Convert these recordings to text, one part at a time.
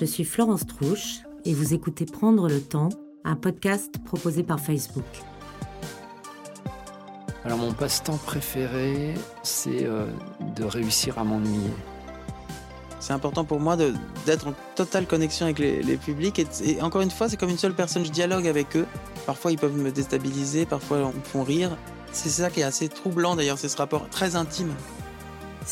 Je suis Florence Trouche et vous écoutez Prendre le temps, un podcast proposé par Facebook. Alors mon passe-temps préféré, c'est euh, de réussir à m'ennuyer. C'est important pour moi d'être en totale connexion avec les, publics. Et, encore une fois, c'est comme une seule personne, je dialogue avec eux. Parfois, ils peuvent me déstabiliser, parfois, ils me font rire. C'est ça qui est assez troublant d'ailleurs, c'est ce rapport très intime.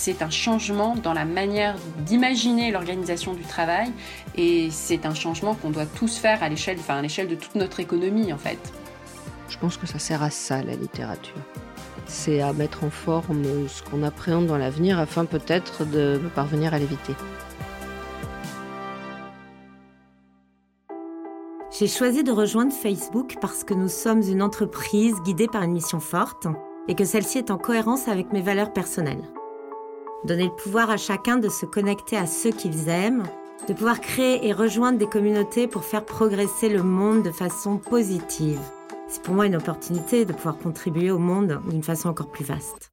C'est un changement dans la manière d'imaginer l'organisation du travail et c'est un changement qu'on doit tous faire à l'échelle, enfin à l'échelle de toute notre économie en fait. Je pense que ça sert à ça la littérature. C'est à mettre en forme ce qu'on appréhende dans l'avenir afin peut-être de parvenir à l'éviter. J'ai choisi de rejoindre Facebook parce que nous sommes une entreprise guidée par une mission forte et que celle-ci est en cohérence avec mes valeurs personnelles. Donner le pouvoir à chacun de se connecter à ceux qu'ils aiment, de pouvoir créer et rejoindre des communautés pour faire progresser le monde de façon positive. C'est pour moi une opportunité de pouvoir contribuer au monde d'une façon encore plus vaste.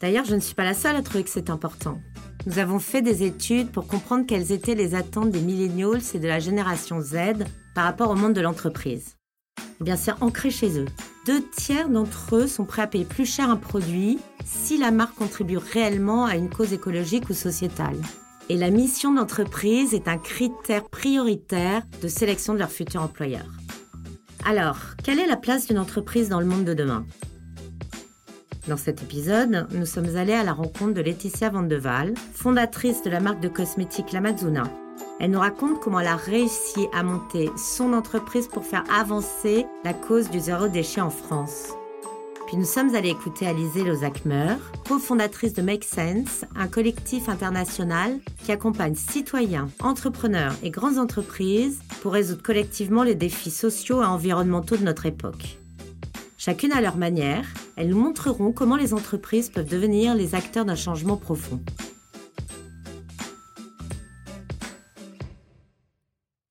D'ailleurs, je ne suis pas la seule à trouver que c'est important. Nous avons fait des études pour comprendre quelles étaient les attentes des millennials et de la génération Z par rapport au monde de l'entreprise. Eh bien, c'est ancré chez eux. Deux tiers d'entre eux sont prêts à payer plus cher un produit si la marque contribue réellement à une cause écologique ou sociétale. Et la mission d'entreprise est un critère prioritaire de sélection de leur futur employeur. Alors, quelle est la place d'une entreprise dans le monde de demain? Dans cet épisode, nous sommes allés à la rencontre de Laetitia Vandeval, fondatrice de la marque de cosmétiques L'Amazuna. Elle nous raconte comment elle a réussi à monter son entreprise pour faire avancer la cause du zéro déchet en France. Puis nous sommes allés écouter Alizé Lozakmer, cofondatrice de Make Sense, un collectif international qui accompagne citoyens, entrepreneurs et grandes entreprises pour résoudre collectivement les défis sociaux et environnementaux de notre époque. Chacune à leur manière, elles nous montreront comment les entreprises peuvent devenir les acteurs d'un changement profond.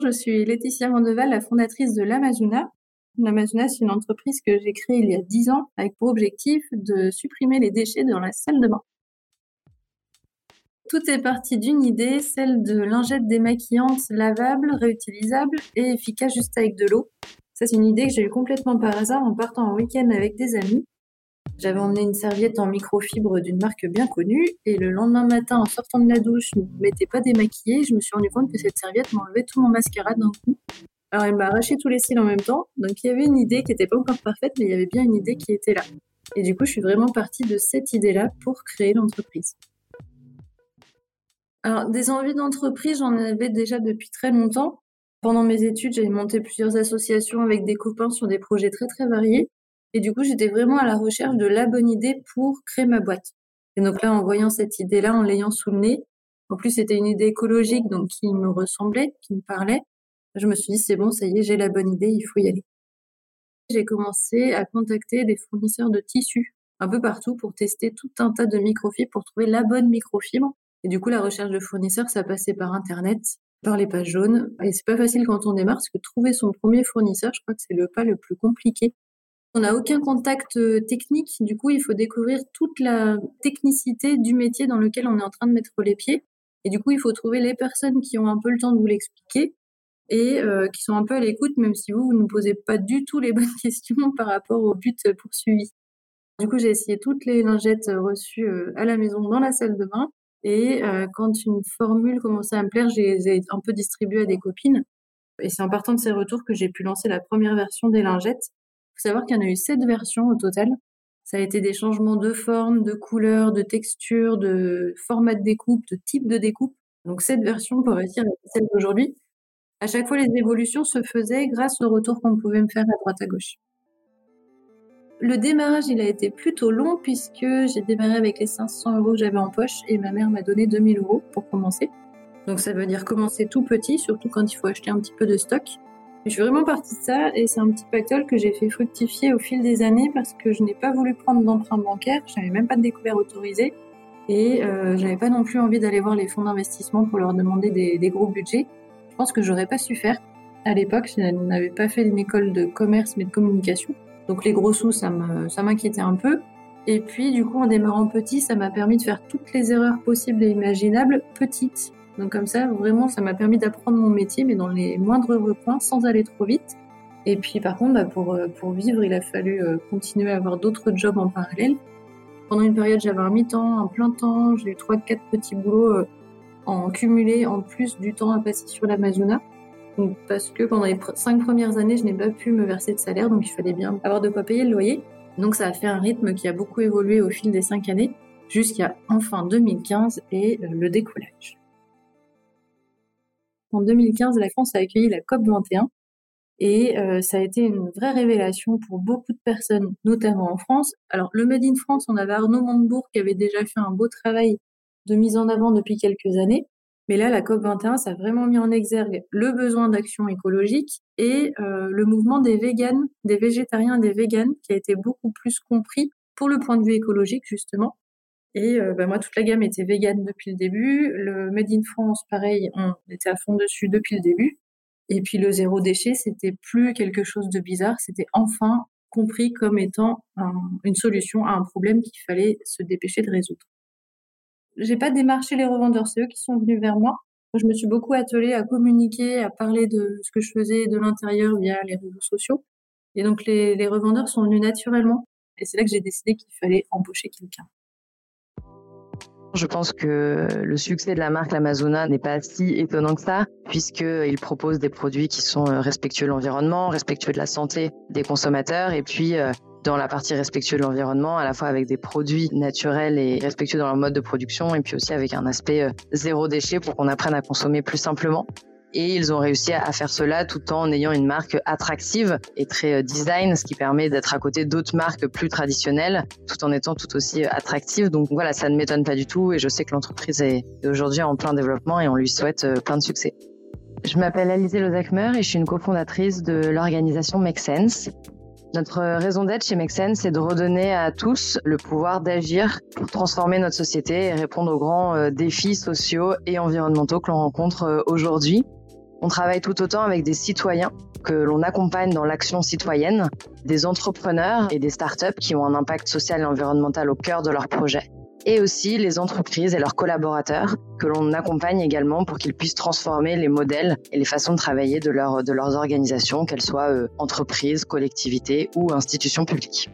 Je suis Laetitia Vandeval, la fondatrice de l'Amazona. L'Amazona, c'est une entreprise que j'ai créée il y a 10 ans avec pour objectif de supprimer les déchets dans la salle de bain. Tout est parti d'une idée, celle de lingettes démaquillantes lavables, réutilisables et efficaces juste avec de l'eau. Ça, c'est une idée que j'ai eue complètement par hasard en partant en week-end avec des amis. J'avais emmené une serviette en microfibre d'une marque bien connue et le lendemain matin, en sortant de la douche, je ne m'étais pas démaquillée. Je me suis rendu compte que cette serviette m'enlevait tout mon mascara d'un coup. Alors, elle m'a arraché tous les cils en même temps. Donc, il y avait une idée qui n'était pas encore parfaite, mais il y avait bien une idée qui était là. Et du coup, je suis vraiment partie de cette idée-là pour créer l'entreprise. Alors, des envies d'entreprise, j'en avais déjà depuis très longtemps. Pendant mes études, j'ai monté plusieurs associations avec des copains sur des projets très très variés. Et du coup, j'étais vraiment à la recherche de la bonne idée pour créer ma boîte. Et donc là, en voyant cette idée-là, en l'ayant sous le nez, en plus c'était une idée écologique, donc qui me ressemblait, qui me parlait, je me suis dit, c'est bon, ça y est, j'ai la bonne idée, il faut y aller. J'ai commencé à contacter des fournisseurs de tissus un peu partout pour tester tout un tas de microfibres pour trouver la bonne microfibre. Et du coup, la recherche de fournisseurs, ça passait par Internet par les pages jaunes. Et c'est pas facile quand on démarre, parce que trouver son premier fournisseur, je crois que c'est le pas le plus compliqué. On n'a aucun contact euh, technique, du coup, il faut découvrir toute la technicité du métier dans lequel on est en train de mettre les pieds. Et du coup, il faut trouver les personnes qui ont un peu le temps de vous l'expliquer et euh, qui sont un peu à l'écoute, même si vous, vous ne posez pas du tout les bonnes questions par rapport au but poursuivi. Du coup, j'ai essayé toutes les lingettes reçues euh, à la maison dans la salle de bain. Et euh, quand une formule commençait à me plaire, j'ai un peu distribué à des copines. Et c'est en partant de ces retours que j'ai pu lancer la première version des lingettes. Faut savoir qu'il y en a eu sept versions au total. Ça a été des changements de forme, de couleur, de texture, de format de découpe, de type de découpe. Donc sept versions pour réussir à celle d'aujourd'hui. À chaque fois, les évolutions se faisaient grâce aux retours qu'on pouvait me faire à droite à gauche. Le démarrage, il a été plutôt long puisque j'ai démarré avec les 500 euros que j'avais en poche et ma mère m'a donné 2000 euros pour commencer. Donc ça veut dire commencer tout petit, surtout quand il faut acheter un petit peu de stock. Je suis vraiment partie de ça et c'est un petit pactole que j'ai fait fructifier au fil des années parce que je n'ai pas voulu prendre d'emprunt bancaire, je n'avais même pas de découvert autorisé et euh, j'avais pas non plus envie d'aller voir les fonds d'investissement pour leur demander des, des gros budgets. Je pense que j'aurais pas su faire. À l'époque, je n'avais pas fait une école de commerce mais de communication. Donc les gros sous, ça m'inquiétait un peu. Et puis, du coup, en démarrant petit, ça m'a permis de faire toutes les erreurs possibles et imaginables petites. Donc comme ça, vraiment, ça m'a permis d'apprendre mon métier, mais dans les moindres recoins, sans aller trop vite. Et puis par contre, bah, pour, euh, pour vivre, il a fallu euh, continuer à avoir d'autres jobs en parallèle. Pendant une période, j'avais un mi-temps, un plein temps, j'ai eu trois, quatre petits boulots euh, en cumulé, en plus du temps à passer sur l'Amazona. Parce que pendant les cinq premières années, je n'ai pas pu me verser de salaire, donc il fallait bien avoir de quoi payer le loyer. Donc ça a fait un rythme qui a beaucoup évolué au fil des cinq années, jusqu'à enfin 2015 et le décollage. En 2015, la France a accueilli la COP 21 et euh, ça a été une vraie révélation pour beaucoup de personnes, notamment en France. Alors le Made in France, on avait Arnaud Montebourg qui avait déjà fait un beau travail de mise en avant depuis quelques années. Mais là, la COP21, ça a vraiment mis en exergue le besoin d'action écologique et euh, le mouvement des véganes, des végétariens, des véganes, qui a été beaucoup plus compris pour le point de vue écologique, justement. Et euh, bah, moi, toute la gamme était végane depuis le début. Le Made in France, pareil, on était à fond dessus depuis le début. Et puis le zéro déchet, c'était plus quelque chose de bizarre, c'était enfin compris comme étant une solution à un problème qu'il fallait se dépêcher de résoudre. J'ai pas démarché les revendeurs, c'est eux qui sont venus vers moi. Je me suis beaucoup attelée à communiquer, à parler de ce que je faisais de l'intérieur via les réseaux sociaux. Et donc les, les revendeurs sont venus naturellement. Et c'est là que j'ai décidé qu'il fallait embaucher quelqu'un. Je pense que le succès de la marque L'Amazona n'est pas si étonnant que ça, puisqu'il propose des produits qui sont euh, respectueux de l'environnement, respectueux de la santé des consommateurs, et puis euh, dans la partie respectueux de l'environnement, à la fois avec des produits naturels et respectueux dans leur mode de production, et puis aussi avec un aspect euh, zéro déchet pour qu'on apprenne à consommer plus simplement. Et ils ont réussi à faire cela tout en ayant une marque attractive et très euh, design, ce qui permet d'être à côté d'autres marques plus traditionnelles, tout en étant tout aussi euh, attractive. Donc voilà, ça ne m'étonne pas du tout et je sais que l'entreprise est aujourd'hui en plein développement et on lui souhaite euh, plein de succès. Je m'appelle Alizé Lozakmer et je suis une cofondatrice de l'organisation Make Sense. Notre raison d'être chez Make Sense, c'est de redonner à tous le pouvoir d'agir pour transformer notre société et répondre aux grands défis sociaux et environnementaux que l'on rencontre aujourd'hui. On travaille tout autant avec des citoyens que l'on accompagne dans l'action citoyenne, des entrepreneurs et des startups qui ont un impact social et environnemental au cœur de leur projet, et aussi les entreprises et leurs collaborateurs que l'on accompagne également pour qu'ils puissent transformer les modèles et les façons de travailler de, de leurs organisations, qu'elles soient euh, entreprises, collectivités ou institutions publiques.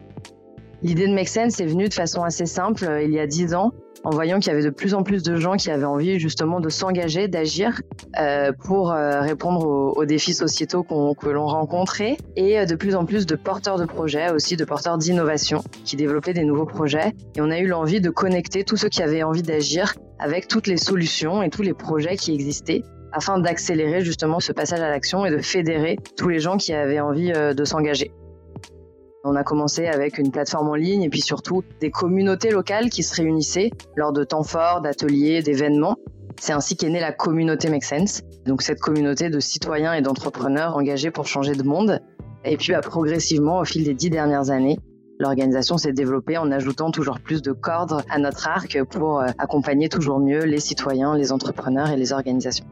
L'idée de Make Sense est venue de façon assez simple euh, il y a dix ans en voyant qu'il y avait de plus en plus de gens qui avaient envie justement de s'engager, d'agir euh, pour euh, répondre aux, défis sociétaux que l'on rencontrait et euh, de plus en plus de porteurs de projets, aussi de porteurs d'innovation qui développaient des nouveaux projets. Et on a eu l'envie de connecter tous ceux qui avaient envie d'agir avec toutes les solutions et tous les projets qui existaient afin d'accélérer justement ce passage à l'action et de fédérer tous les gens qui avaient envie de s'engager. On a commencé avec une plateforme en ligne et puis surtout des communautés locales qui se réunissaient lors de temps forts, d'ateliers, d'événements. C'est ainsi qu'est née la communauté Make Sense. Donc cette communauté de citoyens et d'entrepreneurs engagés pour changer de monde. Et puis bah, progressivement, au fil des dix dernières années, l'organisation s'est développée en ajoutant toujours plus de cordes à notre arc pour euh, accompagner toujours mieux les citoyens, les entrepreneurs et les organisations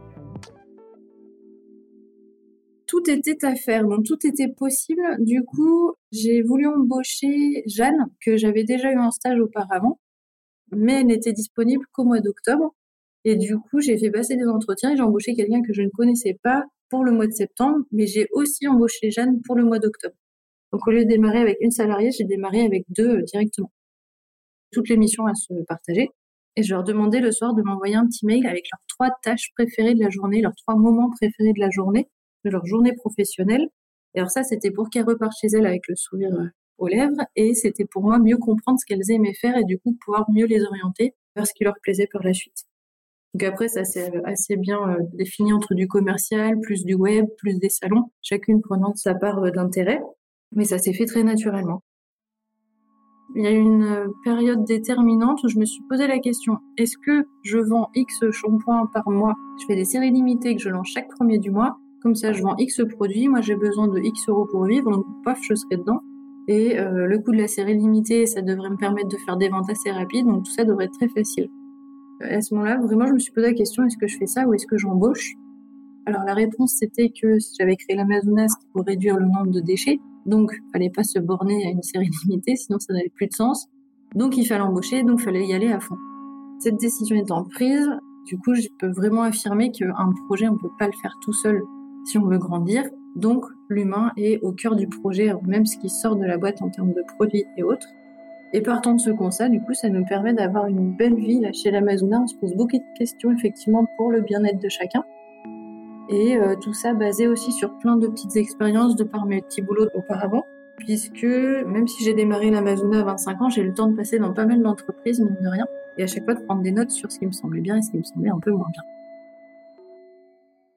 tout était à faire, donc tout était possible. Du coup, j'ai voulu embaucher Jeanne, que j'avais déjà eu en stage auparavant, mais elle n'était disponible qu'au mois d'octobre. Et du coup, j'ai fait passer des entretiens et j'ai embauché quelqu'un que je ne connaissais pas pour le mois de septembre, mais j'ai aussi embauché Jeanne pour le mois d'octobre. Donc, au lieu de démarrer avec une salariée, j'ai démarré avec deux euh, directement. Toutes les missions à se partager. Et je leur demandais le soir de m'envoyer un petit mail avec leurs trois tâches préférées de la journée, leurs trois moments préférés de la journée de leur journée professionnelle. Et alors ça, c'était pour qu'elles repartent chez elles avec le sourire euh, aux lèvres et c'était pour moi mieux comprendre ce qu'elles aimaient faire et du coup pouvoir mieux les orienter vers ce qui leur plaisait par la suite. Donc après, ça s'est assez bien euh, défini entre du commercial, plus du web, plus des salons, chacune prenant sa part euh, d'intérêt, mais ça s'est fait très naturellement. Il y a eu une période déterminante où je me suis posé la question, est-ce que je vends X shampoings par mois Je fais des séries limitées que je lance chaque premier du mois comme ça, je vends X produits, moi j'ai besoin de X euros pour vivre, donc paf, je serai dedans. Et euh, le coût de la série limitée, ça devrait me permettre de faire des ventes assez rapides, donc tout ça devrait être très facile. À ce moment-là, vraiment, je me suis posé la question, est-ce que je fais ça ou est-ce que j'embauche? Alors la réponse, c'était que j'avais créé l'Amazonas pour réduire le nombre de déchets, donc il fallait pas se borner à une série limitée, sinon ça n'avait plus de sens. Donc il fallait embaucher, donc il fallait y aller à fond. Cette décision étant prise, Du coup, je peux vraiment affirmer qu'un projet, on ne peut pas le faire tout seul si on veut grandir. Donc, l'humain est au cœur du projet, même ce qui sort de la boîte en termes de produits et autres. Et partant de ce constat, du coup, ça nous permet d'avoir une belle vie là chez l'Amazona. On se pose beaucoup de questions effectivement pour le bien-être de chacun. Et euh, tout ça basé aussi sur plein de petites expériences de par mes petits boulots auparavant. Puisque même si j'ai démarré l'Amazona à 25 ans, j'ai eu le temps de passer dans pas mal d'entreprises, mine de rien. Et à chaque fois de prendre des notes sur ce qui me semblait bien et ce qui me semblait un peu moins bien.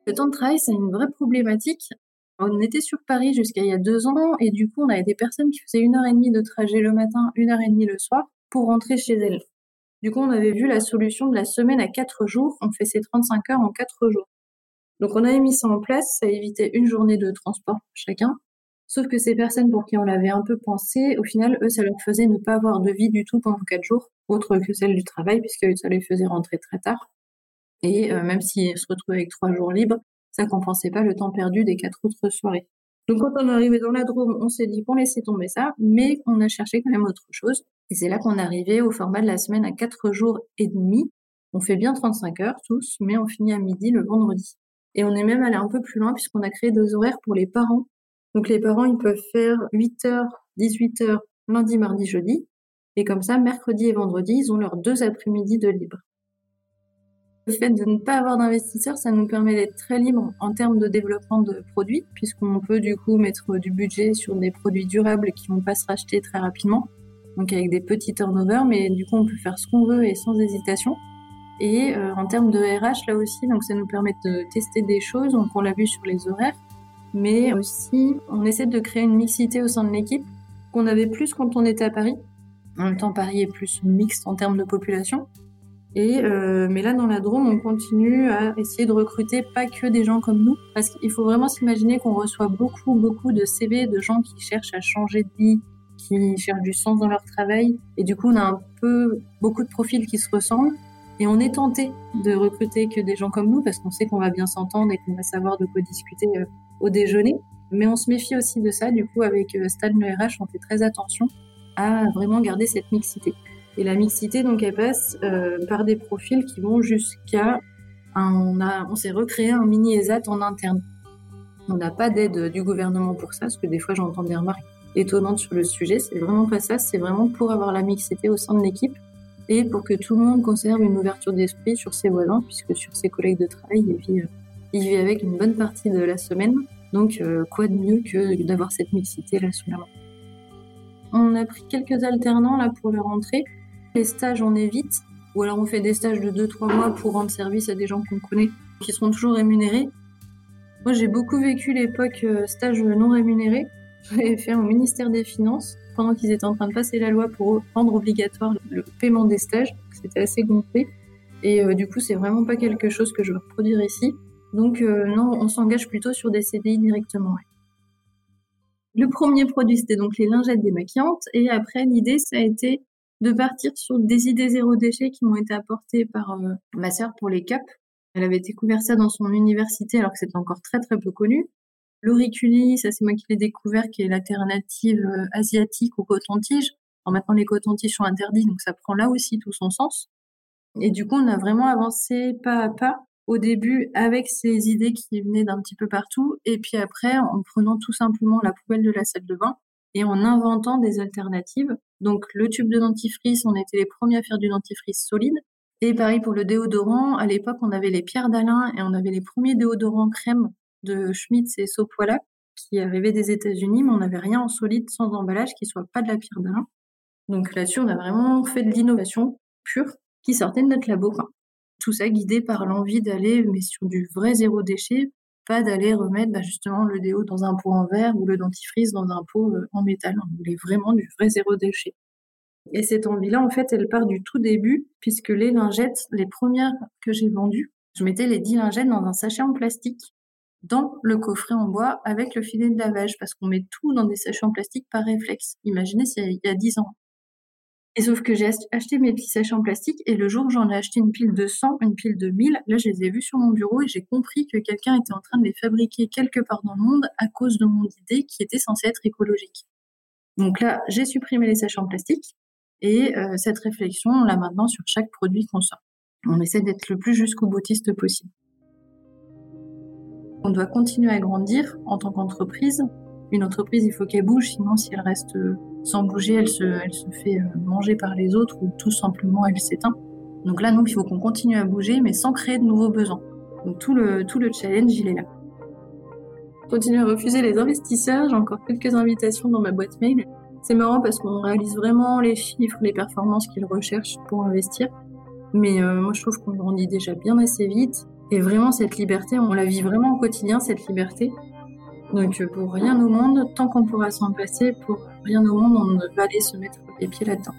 Le temps de travail, c'est une vraie problématique on était sur Paris jusqu'à il y a deux ans et du coup, on avait des personnes qui faisaient une heure et demie de trajet le matin, une heure et demie le soir pour rentrer chez elles. Du coup, on avait vu la solution de la semaine à quatre jours. On fait ces 35 heures en quatre jours. Donc, on avait mis ça en place. Ça évitait une journée de transport pour chacun. Sauf que ces personnes pour qui on l'avait un peu pensé, au final, eux, ça leur faisait ne pas avoir de vie du tout pendant quatre jours, autre que celle du travail, puisque ça les faisait rentrer très tard. Et euh, même s'ils se retrouvaient avec trois jours libres, ça compensait pas le temps perdu des quatre autres soirées. Donc quand on est arrivé dans la Drôme, on s'est dit qu'on laissait tomber ça, mais on a cherché quand même autre chose. Et c'est là qu'on est arrivé au format de la semaine à quatre jours et demi. On fait bien 35 heures tous, mais on finit à midi le vendredi. Et on est même allé un peu plus loin puisqu'on a créé deux horaires pour les parents. Donc les parents, ils peuvent faire 8 heures, 18 heures, lundi, mardi, jeudi. Et comme ça, mercredi et vendredi, ils ont leurs deux après-midi de libre. Le fait de ne pas avoir d'investisseurs, ça nous permet d'être très libre en termes de développement de produits, puisqu'on peut du coup mettre du budget sur des produits durables qui vont pas se racheter très rapidement, donc avec des petits turnovers, mais du coup on peut faire ce qu'on veut et sans hésitation. Et euh, en termes de RH, là aussi, donc ça nous permet de tester des choses, donc on l'a vu sur les horaires, mais aussi on essaie de créer une mixité au sein de l'équipe qu'on avait plus quand on était à Paris. En même temps, Paris est plus mixte en termes de population, et euh, mais là, dans la Drôme, on continue à essayer de recruter pas que des gens comme nous, parce qu'il faut vraiment s'imaginer qu'on reçoit beaucoup, beaucoup de CV de gens qui cherchent à changer de vie, qui cherchent du sens dans leur travail. Et du coup, on a un peu beaucoup de profils qui se ressemblent. Et on est tenté de recruter que des gens comme nous, parce qu'on sait qu'on va bien s'entendre et qu'on va savoir de quoi discuter euh, au déjeuner. Mais on se méfie aussi de ça. Du coup, avec euh, Stan le RH, on fait très attention à vraiment garder cette mixité. Et la mixité, donc, elle passe euh, par des profils qui vont jusqu'à... On, on s'est recréé un mini ESAT en interne. On n'a pas d'aide du gouvernement pour ça, parce que des fois j'entends des remarques étonnantes sur le sujet. C'est vraiment pas ça, c'est vraiment pour avoir la mixité au sein de l'équipe et pour que tout le monde conserve une ouverture d'esprit sur ses voisins, puisque sur ses collègues de travail, il vit, il vit avec une bonne partie de la semaine. Donc, euh, quoi de mieux que d'avoir cette mixité là sous la main? On a pris quelques alternants là pour la rentrée. Les stages, on évite. Ou alors on fait des stages de 2-3 mois pour rendre service à des gens qu'on connaît, qui seront toujours rémunérés. Moi, j'ai beaucoup vécu l'époque euh, stage non rémunéré. J'avais fait au ministère des Finances pendant qu'ils étaient en train de passer la loi pour rendre obligatoire le paiement des stages. C'était assez gonflé. Et euh, du coup, c'est vraiment pas quelque chose que je veux reproduire ici. Donc euh, non, on s'engage plutôt sur des CDI directement. Le premier produit, c'était donc les lingettes démaquillantes. Et après, l'idée, ça a été de partir sur des idées zéro déchet qui m'ont été apportées par euh, ma sœur pour les cups. Elle avait découvert ça dans son université alors que c'était encore très très peu connu. L'auriculi, ça c'est moi qui l'ai découvert, qui est l'alternative euh, asiatique au coton-tige. maintenant les cotons-tiges sont interdits, donc ça prend là aussi tout son sens. Et du coup, on a vraiment avancé pas à pas au début avec ces idées qui venaient d'un petit peu partout, et puis après en prenant tout simplement la poubelle de la salle de bain et en inventant des alternatives. Donc le tube de dentifrice, on était les premiers à faire du dentifrice solide. Et pareil pour le déodorant, à l'époque on avait les pierres d'Alain et on avait les premiers déodorants crème de Schmitz et Sopoila qui arrivaient des États-Unis, mais on n'avait rien en solide sans emballage qui soit pas de la pierre d'Alain. Donc là-dessus, on a vraiment fait de l'innovation pure qui sortait de notre labo. Tout ça guidé par l'envie d'aller mais sur du vrai zéro déchet pas d'aller remettre bah, justement le déo dans un pot en verre ou le dentifrice dans un pot euh, en métal. On voulait vraiment du vrai zéro déchet. Et cette envie-là, en fait, elle part du tout début, puisque les lingettes, les premières que j'ai vendues, je mettais les 10 lingettes dans un sachet en plastique, dans le coffret en bois, avec le filet de lavage, parce qu'on met tout dans des sachets en plastique par réflexe. Imaginez, c'est il y a 10 ans. Et sauf que j'ai acheté mes petits sachets en plastique et le jour où j'en ai acheté une pile de 100, une pile de 1000, là je les ai vus sur mon bureau et j'ai compris que quelqu'un était en train de les fabriquer quelque part dans le monde à cause de mon idée qui était censée être écologique. Donc là, j'ai supprimé les sachets en plastique et euh, cette réflexion, on l'a maintenant sur chaque produit qu'on sort. On essaie d'être le plus jusqu'au boutiste possible. On doit continuer à grandir en tant qu'entreprise. Une entreprise, il faut qu'elle bouge, sinon si elle reste sans bouger, elle se, elle se fait euh, manger par les autres ou tout simplement elle s'éteint. Donc là, nous, il faut qu'on continue à bouger, mais sans créer de nouveaux besoins. Donc tout le, tout le challenge, il est là. Continuer à refuser les investisseurs, j'ai encore quelques invitations dans ma boîte mail. C'est marrant parce qu'on réalise vraiment les chiffres, les performances qu'ils recherchent pour investir. Mais euh, moi, je trouve qu'on grandit déjà bien assez vite. Et vraiment, cette liberté, on la vit vraiment au quotidien, cette liberté. Donc, pour rien au monde, tant qu'on pourra s'en passer, pour rien au monde, on ne va aller se mettre les pieds là-dedans.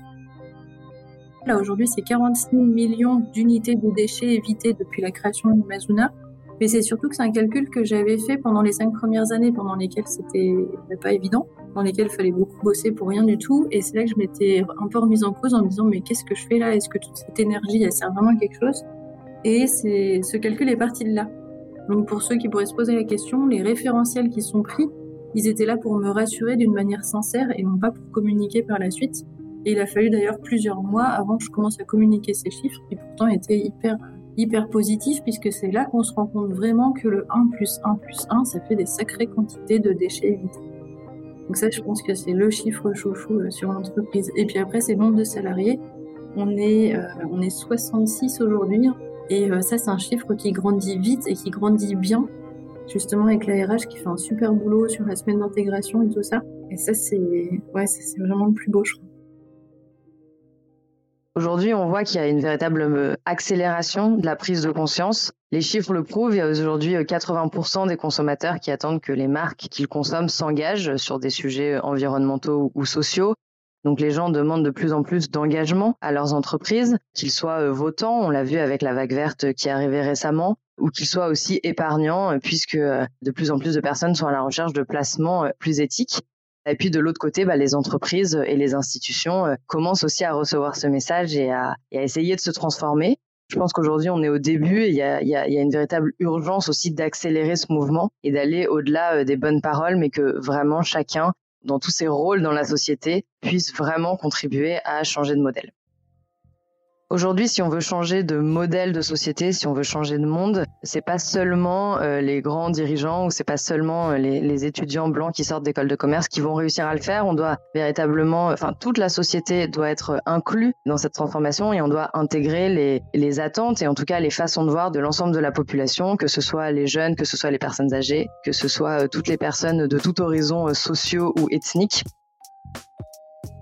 Là, aujourd'hui, c'est 46 millions d'unités de déchets évitées depuis la création de Mazuna. Mais c'est surtout que c'est un calcul que j'avais fait pendant les cinq premières années, pendant lesquelles c'était pas évident, dans lesquelles il fallait beaucoup bosser pour rien du tout. Et c'est là que je m'étais un peu remise en cause en me disant, mais qu'est-ce que je fais là? Est-ce que toute cette énergie, elle sert vraiment à quelque chose? Et ce calcul est parti de là. Donc pour ceux qui pourraient se poser la question, les référentiels qui sont pris, ils étaient là pour me rassurer d'une manière sincère et non pas pour communiquer par la suite. Et il a fallu d'ailleurs plusieurs mois avant que je commence à communiquer ces chiffres, qui pourtant étaient hyper, hyper positifs, puisque c'est là qu'on se rend compte vraiment que le 1 plus 1 plus 1, ça fait des sacrées quantités de déchets évités. Donc ça, je pense que c'est le chiffre chouchou euh, sur l'entreprise. Et puis après, c'est le nombre de salariés. On est, euh, on est 66 aujourd'hui. Et euh, ça, c'est un chiffre qui grandit vite et qui grandit bien, justement avec la RH qui fait un super boulot sur la semaine d'intégration et tout ça. Et ça, c'est ouais, vraiment le plus beau, je crois. Aujourd'hui, on voit qu'il y a une véritable euh, accélération de la prise de conscience. Les chiffres le prouvent, il y a aujourd'hui 80% euh, des consommateurs qui attendent que les marques qu'ils consomment s'engagent sur des sujets environnementaux ou sociaux. Donc les gens demandent de plus en plus d'engagement à leurs entreprises, qu'ils soient euh, votants, on l'a vu avec la vague verte qui est arrivée récemment, ou qu'ils soient aussi épargnants, puisque de plus en plus de personnes sont à la recherche de placements plus éthiques. Et puis de l'autre côté, bah, les entreprises et les institutions euh, commencent aussi à recevoir ce message et à, essayer de se transformer. Je pense qu'aujourd'hui, on est au début et il y a, une véritable urgence aussi d'accélérer ce mouvement et d'aller au-delà euh, des bonnes paroles, mais que vraiment chacun, dans tous ses rôles dans la société, puisse vraiment contribuer à changer de modèle. Aujourd'hui, si on veut changer de modèle de société, si on veut changer de monde, c'est pas seulement euh, les grands dirigeants ou c'est pas seulement euh, les, étudiants blancs qui sortent d'école de commerce qui vont réussir à le faire. On doit véritablement, enfin, toute la société doit être inclue dans cette transformation et on doit intégrer les, les attentes et en tout cas les façons de voir de l'ensemble de la population, que ce soit les jeunes, que ce soit les personnes âgées, que ce soit euh, toutes les personnes de tout horizon sociaux ou ethniques.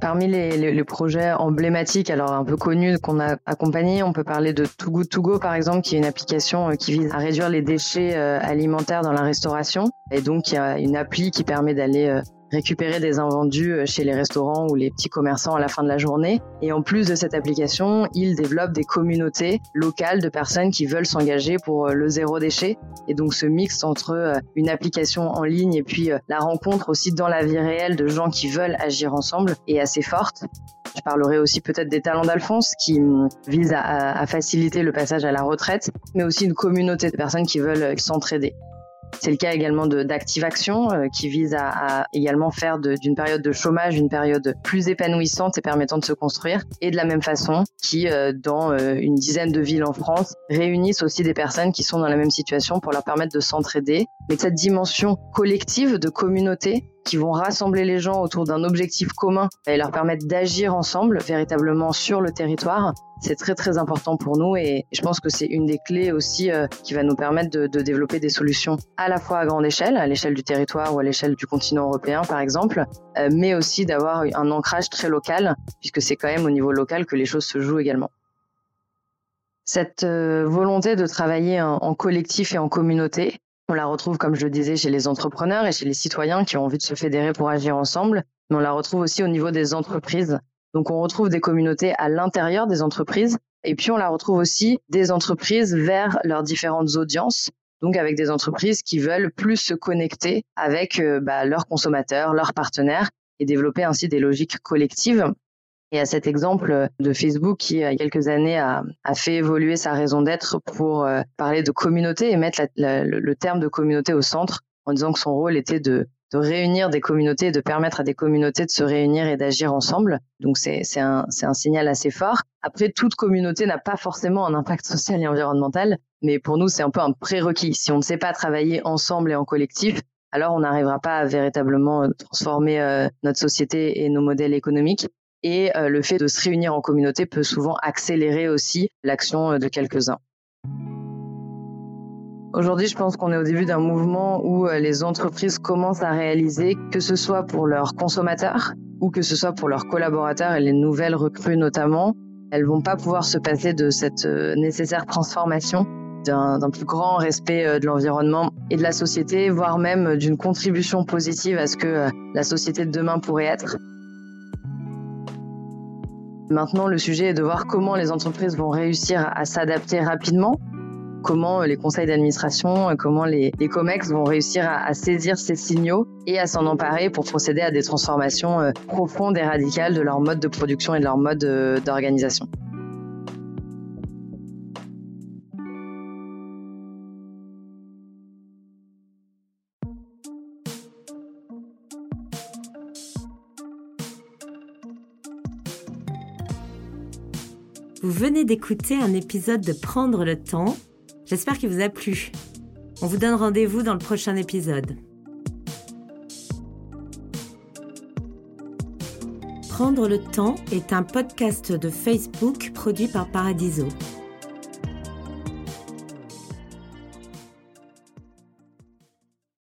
Parmi les, projets emblématiques, alors un peu connus qu'on a accompagnés, on peut parler de Too Good To Go par exemple, qui est une application euh, qui vise à réduire les déchets euh, alimentaires dans la restauration. Et donc il y a une appli qui permet d'aller euh, récupérer des invendus euh, chez les restaurants ou les petits commerçants à la fin de la journée. Et en plus de cette application, ils développent des communautés locales de personnes qui veulent s'engager pour euh, le zéro déchet. Et donc ce mix entre euh, une application en ligne et puis la rencontre aussi dans la vie réelle de gens qui veulent agir ensemble est assez forte. Je parlerai aussi peut-être des talents d'Alphonse qui hum, visent à, faciliter le passage à la retraite, mais aussi une communauté de personnes qui veulent s'entraider. C'est le cas également d'Active Action euh, qui vise à, également faire d'une période de chômage une période plus épanouissante et permettant de se construire. Et de la même façon, qui euh, dans euh, une dizaine de villes en France réunissent aussi des personnes qui sont dans la même situation pour leur permettre de s'entraider. Mais cette dimension collective de communauté qui vont rassembler les gens autour d'un objectif commun et leur permettre d'agir ensemble véritablement sur le territoire. C'est très très important pour nous et je pense que c'est une des clés aussi euh, qui va nous permettre de, de, développer des solutions à la fois à grande échelle, à l'échelle du territoire ou à l'échelle du continent européen par exemple, euh, mais aussi d'avoir un ancrage très local puisque c'est quand même au niveau local que les choses se jouent également. Cette euh, volonté de travailler en collectif et en communauté, on la retrouve, comme je le disais, chez les entrepreneurs et chez les citoyens qui ont envie de se fédérer pour agir ensemble, mais on la retrouve aussi au niveau des entreprises. Donc on retrouve des communautés à l'intérieur des entreprises, et puis on la retrouve aussi des entreprises vers leurs différentes audiences, donc avec des entreprises qui veulent plus se connecter avec euh, bah, leurs consommateurs, leurs partenaires, et développer ainsi des logiques collectives. Et à cet exemple de Facebook qui, il y a quelques années, a, fait évoluer sa raison d'être pour euh, parler de communauté et mettre le, terme de communauté au centre en disant que son rôle était de réunir des communautés, de permettre à des communautés de se réunir et d'agir ensemble. Donc c'est un, signal assez fort. Après, toute communauté n'a pas forcément un impact social et environnemental, mais pour nous, c'est un peu un prérequis. Si on ne sait pas travailler ensemble et en collectif, alors on n'arrivera pas à véritablement transformer euh, notre société et nos modèles économiques. Et euh, le fait de se réunir en communauté peut souvent accélérer aussi l'action euh, de quelques-uns. Aujourd'hui, je pense qu'on est au début d'un mouvement où euh, les entreprises commencent à réaliser que ce soit pour leurs consommateurs ou que ce soit pour leurs collaborateurs et les nouvelles recrues notamment, elles vont pas pouvoir se passer de cette nécessaire transformation d'un plus grand respect de l'environnement et de la société, voire même d'une contribution positive à ce que la société de demain pourrait être. Maintenant, le sujet est de voir comment les entreprises vont réussir à s'adapter rapidement comment les conseils d'administration, comment les, COMEX vont réussir à, saisir ces signaux et à s'en emparer pour procéder à des transformations euh, profondes et radicales de leur mode de production et de leur mode euh, d'organisation. Venez d'écouter un épisode de Prendre le temps J'espère qu'il vous a plu. On vous donne rendez-vous dans le prochain épisode. Prendre le temps est un podcast de Facebook produit par Paradiso.